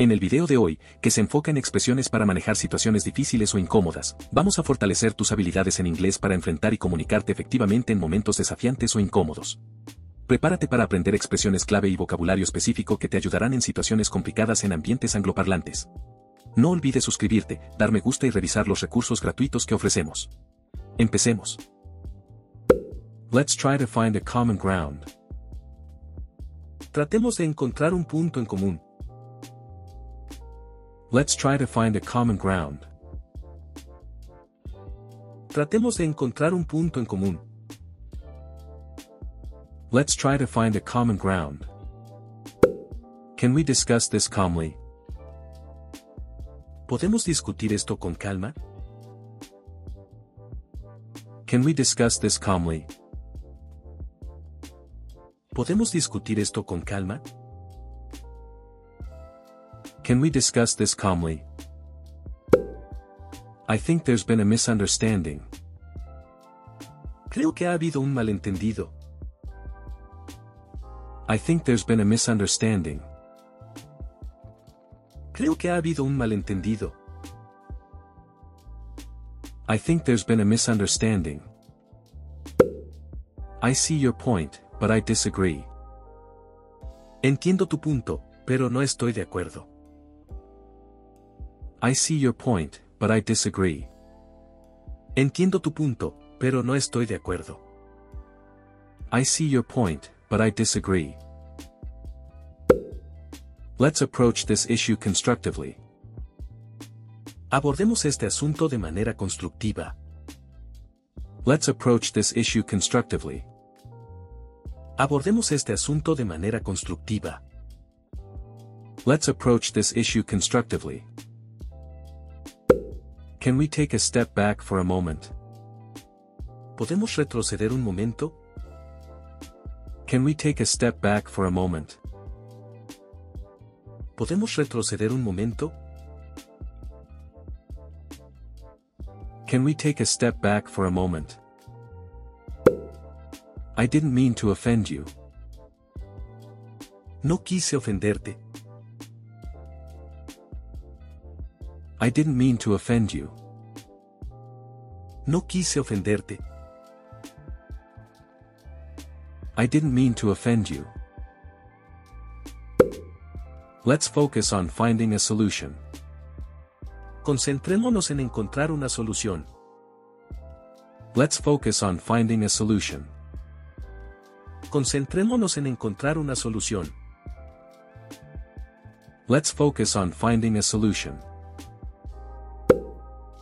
En el video de hoy, que se enfoca en expresiones para manejar situaciones difíciles o incómodas, vamos a fortalecer tus habilidades en inglés para enfrentar y comunicarte efectivamente en momentos desafiantes o incómodos. Prepárate para aprender expresiones clave y vocabulario específico que te ayudarán en situaciones complicadas en ambientes angloparlantes. No olvides suscribirte, dar me gusta y revisar los recursos gratuitos que ofrecemos. Empecemos. Let's try to find a common ground. Tratemos de encontrar un punto en común. Let's try to find a common ground. Tratemos de encontrar un punto en común. Let's try to find a common ground. Can we discuss this calmly? ¿Podemos discutir esto con calma? Can we discuss this calmly? ¿Podemos discutir esto con calma? Can we discuss this calmly? I think there's been a misunderstanding. Creo que ha habido un malentendido. I think there's been a misunderstanding. Creo que ha habido un malentendido. I think there's been a misunderstanding. I see your point, but I disagree. Entiendo tu punto, pero no estoy de acuerdo. I see your point, but I disagree. Entiendo tu punto, pero no estoy de acuerdo. I see your point, but I disagree. Let's approach this issue constructively. Abordemos este asunto de manera constructiva. Let's approach this issue constructively. Abordemos este asunto de manera constructiva. Let's approach this issue constructively. Can we take a step back for a moment? ¿Podemos retroceder un momento? Can we take a step back for a moment? ¿Podemos retroceder un momento? Can we take a step back for a moment? I didn't mean to offend you. No quise ofenderte. I didn't mean to offend you. No quise ofenderte. I didn't mean to offend you. Let's focus on finding a solution. Concentrémonos en encontrar una solución. Let's focus on finding a solution. Concentrémonos en encontrar una solución. Let's focus on finding a solution.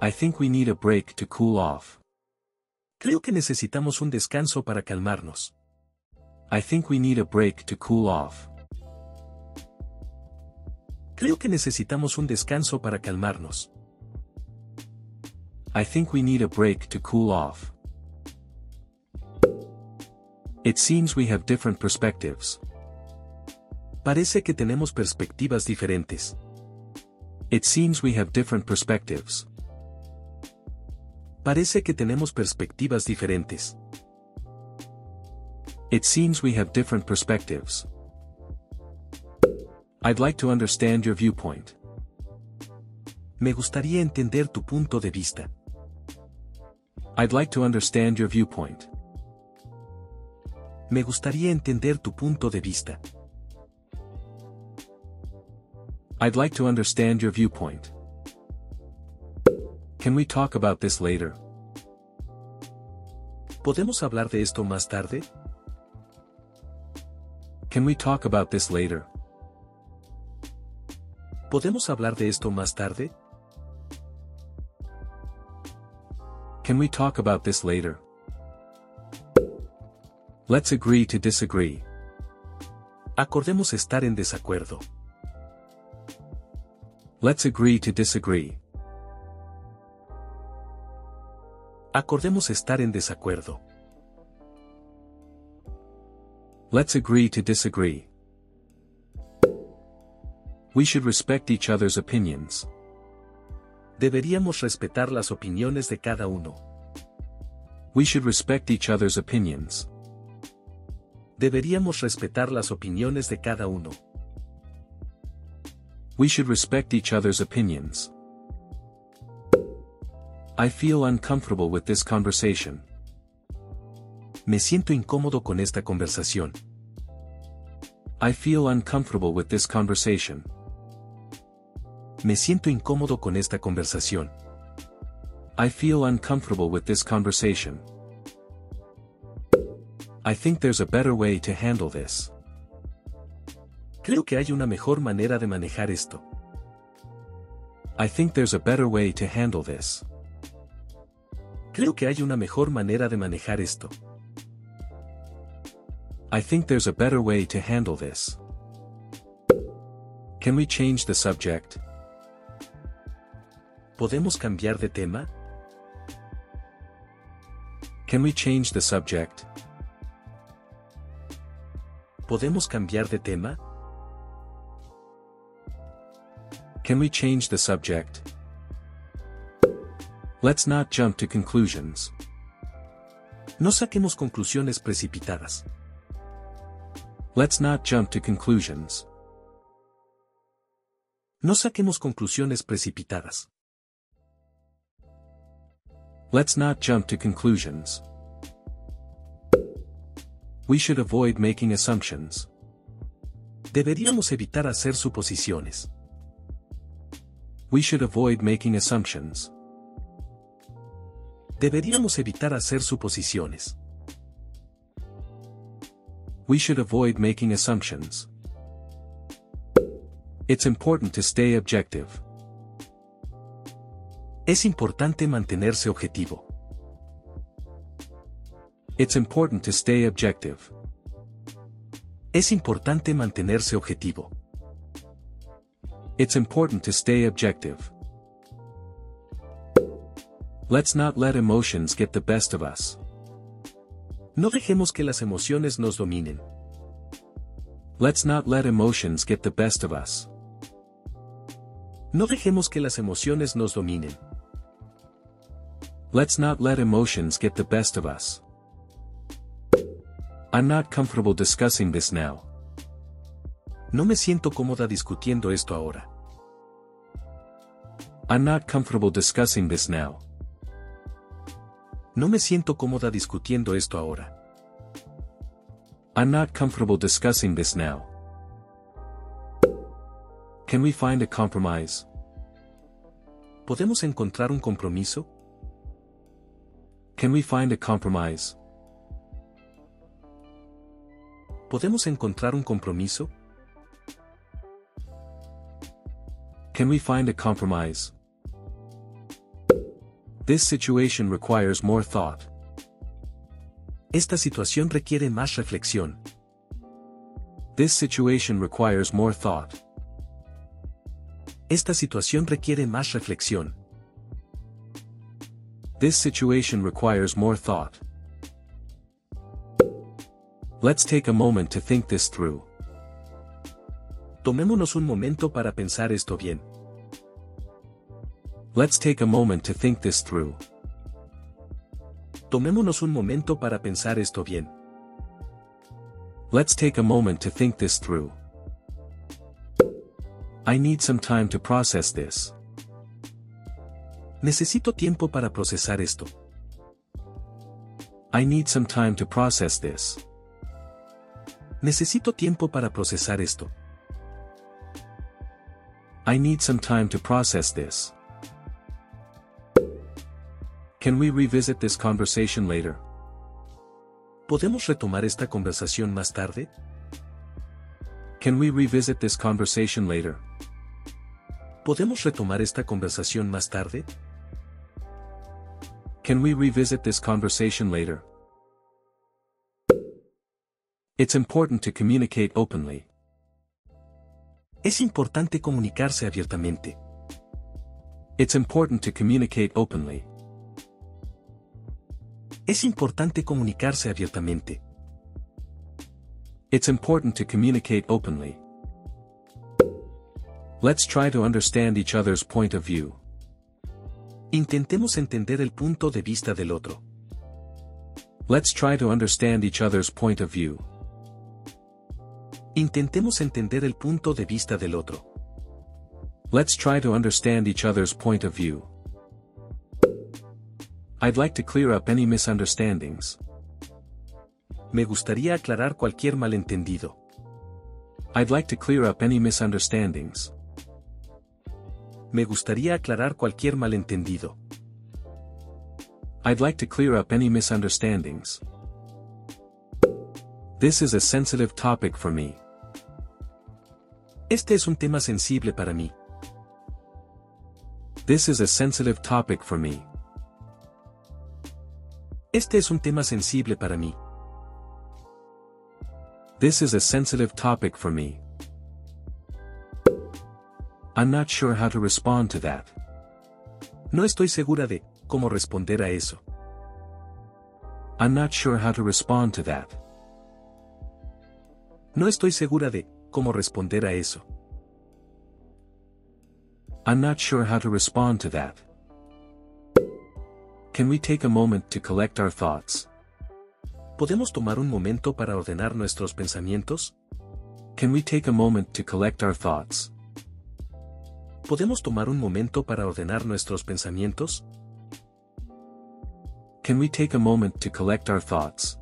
I think we need a break to cool off. Creo que necesitamos un descanso para calmarnos. I think we need a break to cool off. Creo que necesitamos un descanso para calmarnos. I think we need a break to cool off. It seems we have different perspectives. Parece que tenemos perspectivas diferentes. It seems we have different perspectives. Parece que tenemos perspectivas diferentes. It seems we have different perspectives. I'd like to understand your viewpoint. Me gustaría entender tu punto de vista. I'd like to understand your viewpoint. Me gustaría entender tu punto de vista. I'd like to understand your viewpoint. Can we talk about this later? ¿Podemos hablar de esto más tarde? Can we talk about this later? ¿Podemos hablar de esto más tarde? Can we talk about this later? Let's agree to disagree. Acordemos estar en desacuerdo. Let's agree to disagree. Acordemos estar en desacuerdo. Let's agree to disagree. We should respect each other's opinions. Deberíamos respetar las opiniones de cada uno. We should respect each other's opinions. Deberíamos respetar las opiniones de cada uno. We should respect each other's opinions. I feel uncomfortable with this conversation. Me siento incómodo con esta conversación. I feel uncomfortable with this conversation. Me siento incómodo con esta conversación. I feel uncomfortable with this conversation. I think there's a better way to handle this. Creo que hay una mejor manera de manejar esto. I think there's a better way to handle this. Creo que hay una mejor manera de manejar esto. I think there's a better way to handle this. Can we change the subject? ¿Podemos cambiar de tema? Can we change the subject? ¿Podemos cambiar de tema? Can we change the subject? Let's not jump to conclusions. No saquemos conclusiones precipitadas. Let's not jump to conclusions. No saquemos conclusiones precipitadas. Let's not jump to conclusions. We should avoid making assumptions. Deberíamos evitar hacer suposiciones. We should avoid making assumptions. Deberíamos evitar hacer suposiciones. We should avoid making assumptions. It's important to stay objective. Es importante mantenerse objetivo. It's important to stay objective. Es importante mantenerse objetivo. It's important to stay objective. Let's not let emotions get the best of us. No dejemos que las emociones nos dominen. Let's not let emotions get the best of us. No dejemos que las emociones nos dominen. Let's not let emotions get the best of us. I'm not comfortable discussing this now. No me siento cómoda discutiendo esto ahora. I'm not comfortable discussing this now. No me siento cómoda discutiendo esto ahora. I'm not comfortable discussing this now. Can we find a compromise? ¿Podemos encontrar un compromiso? Can we find a compromise? ¿Podemos encontrar un compromiso? Can we find a compromise? This situation requires more thought. Esta situación requiere más reflexión. This situation requires more thought. Esta situación requiere más reflexión. This situation requires more thought. Let's take a moment to think this through. Tomémonos un momento para pensar esto bien. Let's take a moment to think this through. Tomémonos un momento para pensar esto bien. Let's take a moment to think this through. I need some time to process this. Necesito tiempo para procesar esto. I need some time to process this. Necesito tiempo para procesar esto. I need some time to process this. Can we revisit this conversation later? ¿Podemos retomar esta conversación más tarde? Can we revisit this conversation later? ¿Podemos retomar esta conversación más tarde? Can we revisit this conversation later? It's important to communicate openly. Es importante comunicarse abiertamente. It's important to communicate openly. Es importante comunicarse abiertamente. It's important to communicate openly. Let's try to understand each other's point of view. Intentemos entender el punto de vista del otro. Let's try to understand each other's point of view. Intentemos entender el punto de vista del otro. Let's try to understand each other's point of view. I'd like to clear up any misunderstandings. Me gustaría aclarar cualquier malentendido. I'd like to clear up any misunderstandings. Me gustaría aclarar cualquier malentendido. I'd like to clear up any misunderstandings. This is a sensitive topic for me. Este es un tema sensible para mí. This is a sensitive topic for me. Este es un tema sensible para mí. This is a sensitive topic for me. I'm not sure how to respond to that. No estoy segura de cómo responder a eso. I'm not sure how to respond to that. No estoy segura de cómo responder a eso. I'm not sure how to respond to that. Can we take a moment to collect our thoughts? ¿Podemos tomar un momento para ordenar nuestros pensamientos? Can we take a moment to collect our thoughts? ¿Podemos tomar un momento para ordenar nuestros pensamientos? Can we take a moment to collect our thoughts?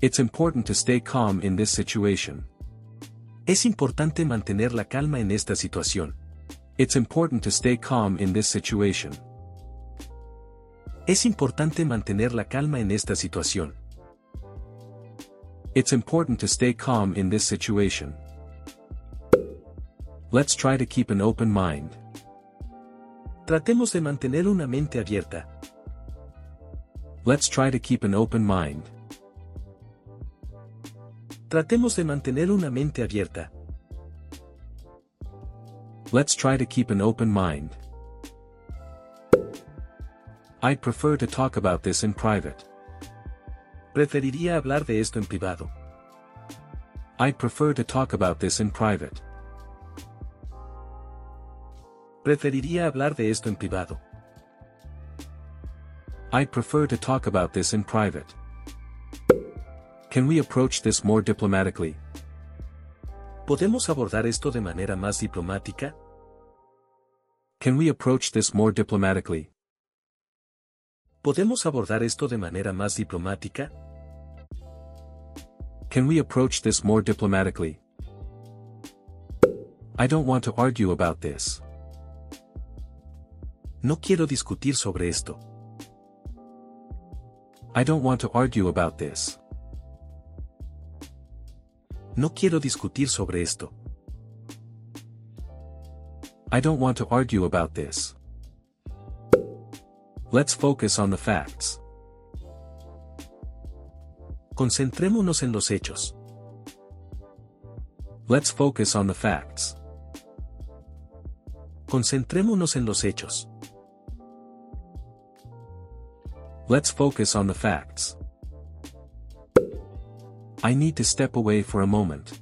It's important to stay calm in this situation. Es importante mantener la calma en esta situación. It's important to stay calm in this situation. Es importante mantener la calma en esta situación. It's important to stay calm in this situation. Let's try to keep an open mind. Tratemos de mantener una mente abierta. Let's try to keep an open mind. Tratemos de mantener una mente abierta. Let's try to keep an open mind. I prefer to talk about this in private. Preferiría hablar de esto en privado. I prefer to talk about this in private. Preferiría hablar de esto en privado. I prefer to talk about this in private. Can we approach this more diplomatically? ¿Podemos abordar esto de manera más diplomática? Can we approach this more diplomatically? ¿Podemos abordar esto de manera más diplomática? Can we approach this more diplomatically? I don't want to argue about this. No quiero discutir sobre esto. I don't want to argue about this. No quiero discutir sobre esto. I don't want to argue about this. Let's focus on the facts. Concentrémonos en los hechos. Let's focus on the facts. Concentrémonos en los hechos. Let's focus on the facts. I need to step away for a moment.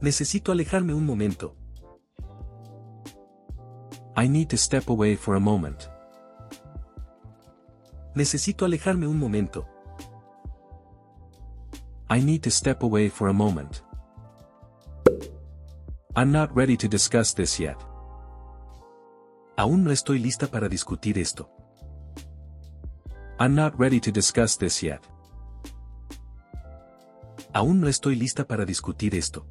Necesito alejarme un momento. I need to step away for a moment. Necesito alejarme un momento. I need to step away for a moment. I'm not ready to discuss this yet. Aún no estoy lista para discutir esto. I'm not ready to discuss this yet. Aún no estoy lista para discutir esto.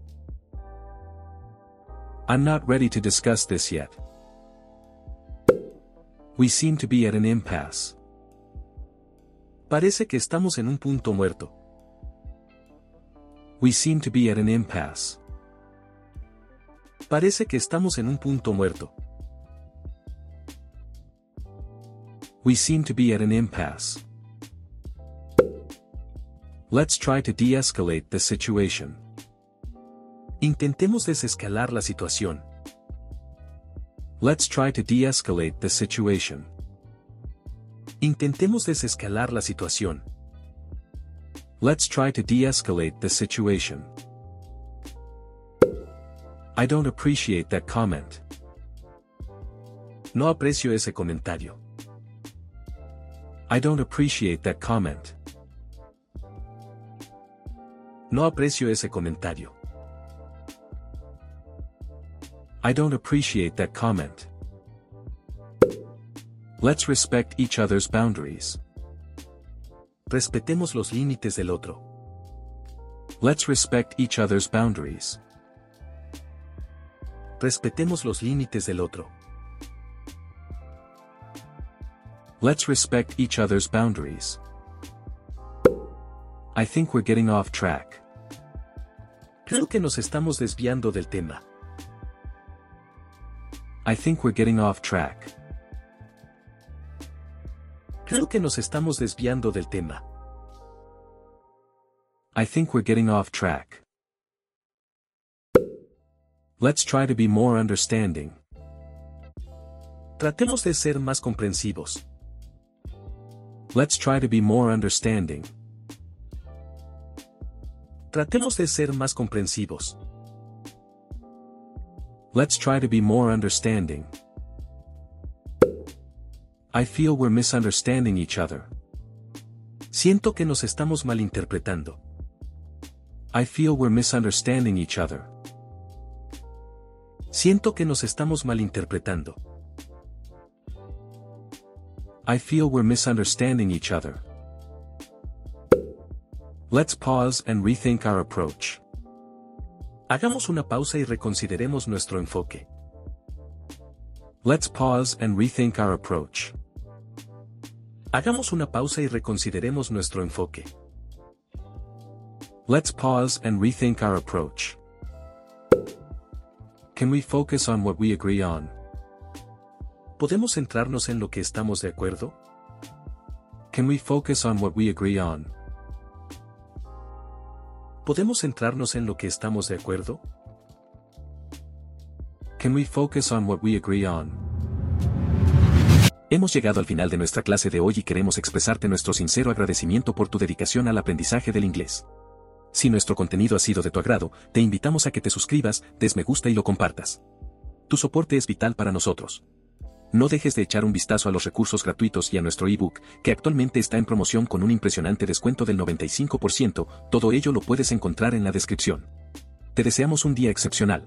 I'm not ready to discuss this yet. We seem to be at an impasse. Parece que estamos en un punto muerto. We seem to be at an impasse. Parece que estamos en un punto muerto. We seem to be at an impasse. Let's try to de-escalate the situation. Intentemos desescalar la situación. Let's try to de-escalate the situation. Intentemos desescalar la situación. Let's try to de-escalate the situation. I don't appreciate that comment. No aprecio ese comentario. I don't appreciate that comment. No aprecio ese comentario. I don't appreciate that comment. Let's respect each other's boundaries. Respetemos los límites del otro. Let's respect each other's boundaries. Respetemos los límites del otro. Let's respect each other's boundaries. I think we're getting off track. Creo que nos estamos desviando del tema. I think we're getting off track. Creo que nos estamos desviando del tema. I think we're getting off track. Let's try to be more understanding. Tratemos de ser más comprensivos. Let's try to be more understanding. Tratemos de ser más comprensivos. Let's try to be more understanding. I feel we're misunderstanding each other. Siento que nos estamos malinterpretando. I feel we're misunderstanding each other. Siento que nos estamos malinterpretando. I feel we're misunderstanding each other. Let's pause and rethink our approach. Hagamos una pausa y reconsideremos nuestro enfoque. Let's pause and rethink our approach. Hagamos una pausa y reconsideremos nuestro enfoque. Let's pause and rethink our approach. Can we focus on what we agree on? ¿Podemos centrarnos en lo que estamos de acuerdo? Can we focus on what we agree on? ¿Podemos centrarnos en lo que estamos de acuerdo? Can we focus on what we agree on? Hemos llegado al final de nuestra clase de hoy y queremos expresarte nuestro sincero agradecimiento por tu dedicación al aprendizaje del inglés. Si nuestro contenido ha sido de tu agrado, te invitamos a que te suscribas, des me gusta y lo compartas. Tu soporte es vital para nosotros. No dejes de echar un vistazo a los recursos gratuitos y a nuestro ebook, que actualmente está en promoción con un impresionante descuento del 95%, todo ello lo puedes encontrar en la descripción. Te deseamos un día excepcional.